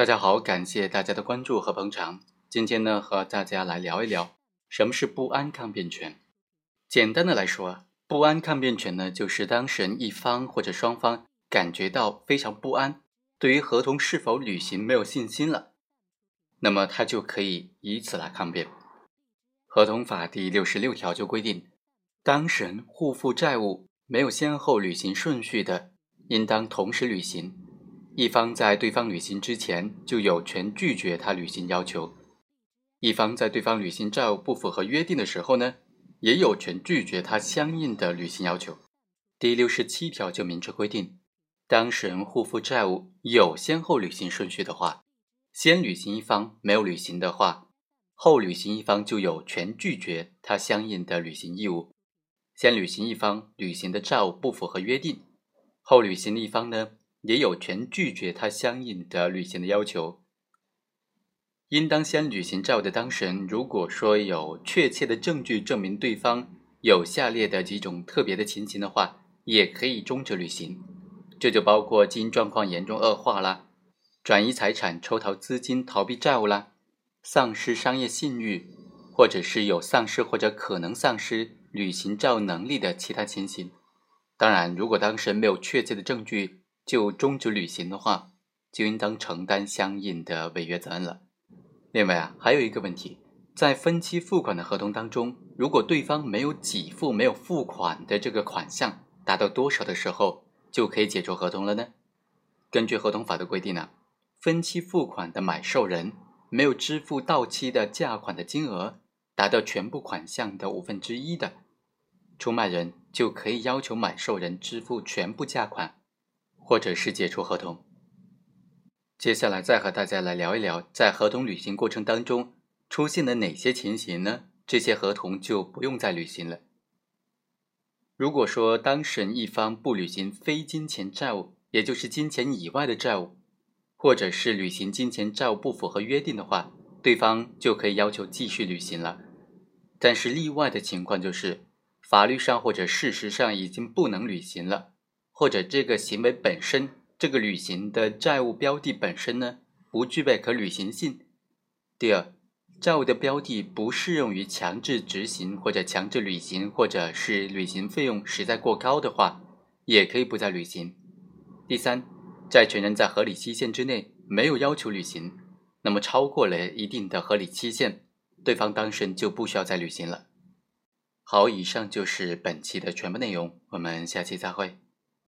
大家好，感谢大家的关注和捧场。今天呢，和大家来聊一聊什么是不安抗辩权。简单的来说，不安抗辩权呢，就是当事人一方或者双方感觉到非常不安，对于合同是否履行没有信心了，那么他就可以以此来抗辩。合同法第六十六条就规定，当事人互负债务没有先后履行顺序的，应当同时履行。一方在对方履行之前就有权拒绝他履行要求；一方在对方履行债务不符合约定的时候呢，也有权拒绝他相应的履行要求。第六十七条就明确规定，当事人互负债务有先后履行顺序的话，先履行一方没有履行的话，后履行一方就有权拒绝他相应的履行义务。先履行一方履行的债务不符合约定，后履行的一方呢？也有权拒绝他相应的履行的要求。应当先履行债务的当事人，如果说有确切的证据证明对方有下列的几种特别的情形的话，也可以终止履行。这就包括经营状况严重恶化啦，转移财产、抽逃资金、逃避债务啦，丧失商业信誉，或者是有丧失或者可能丧失履行债务能力的其他情形。当然，如果当事人没有确切的证据，就终止履行的话，就应当承担相应的违约责任了。另外啊，还有一个问题，在分期付款的合同当中，如果对方没有给付、没有付款的这个款项达到多少的时候，就可以解除合同了呢？根据合同法的规定呢，分期付款的买受人没有支付到期的价款的金额达到全部款项的五分之一的，出卖人就可以要求买受人支付全部价款。或者是解除合同。接下来再和大家来聊一聊，在合同履行过程当中出现了哪些情形呢？这些合同就不用再履行了。如果说当事人一方不履行非金钱债务，也就是金钱以外的债务，或者是履行金钱债务不符合约定的话，对方就可以要求继续履行了。但是例外的情况就是，法律上或者事实上已经不能履行了。或者这个行为本身，这个履行的债务标的本身呢，不具备可履行性。第二，债务的标的不适用于强制执行或者强制履行，或者是履行费用实在过高的话，也可以不再履行。第三，债权人在合理期限之内没有要求履行，那么超过了一定的合理期限，对方当事人就不需要再履行了。好，以上就是本期的全部内容，我们下期再会。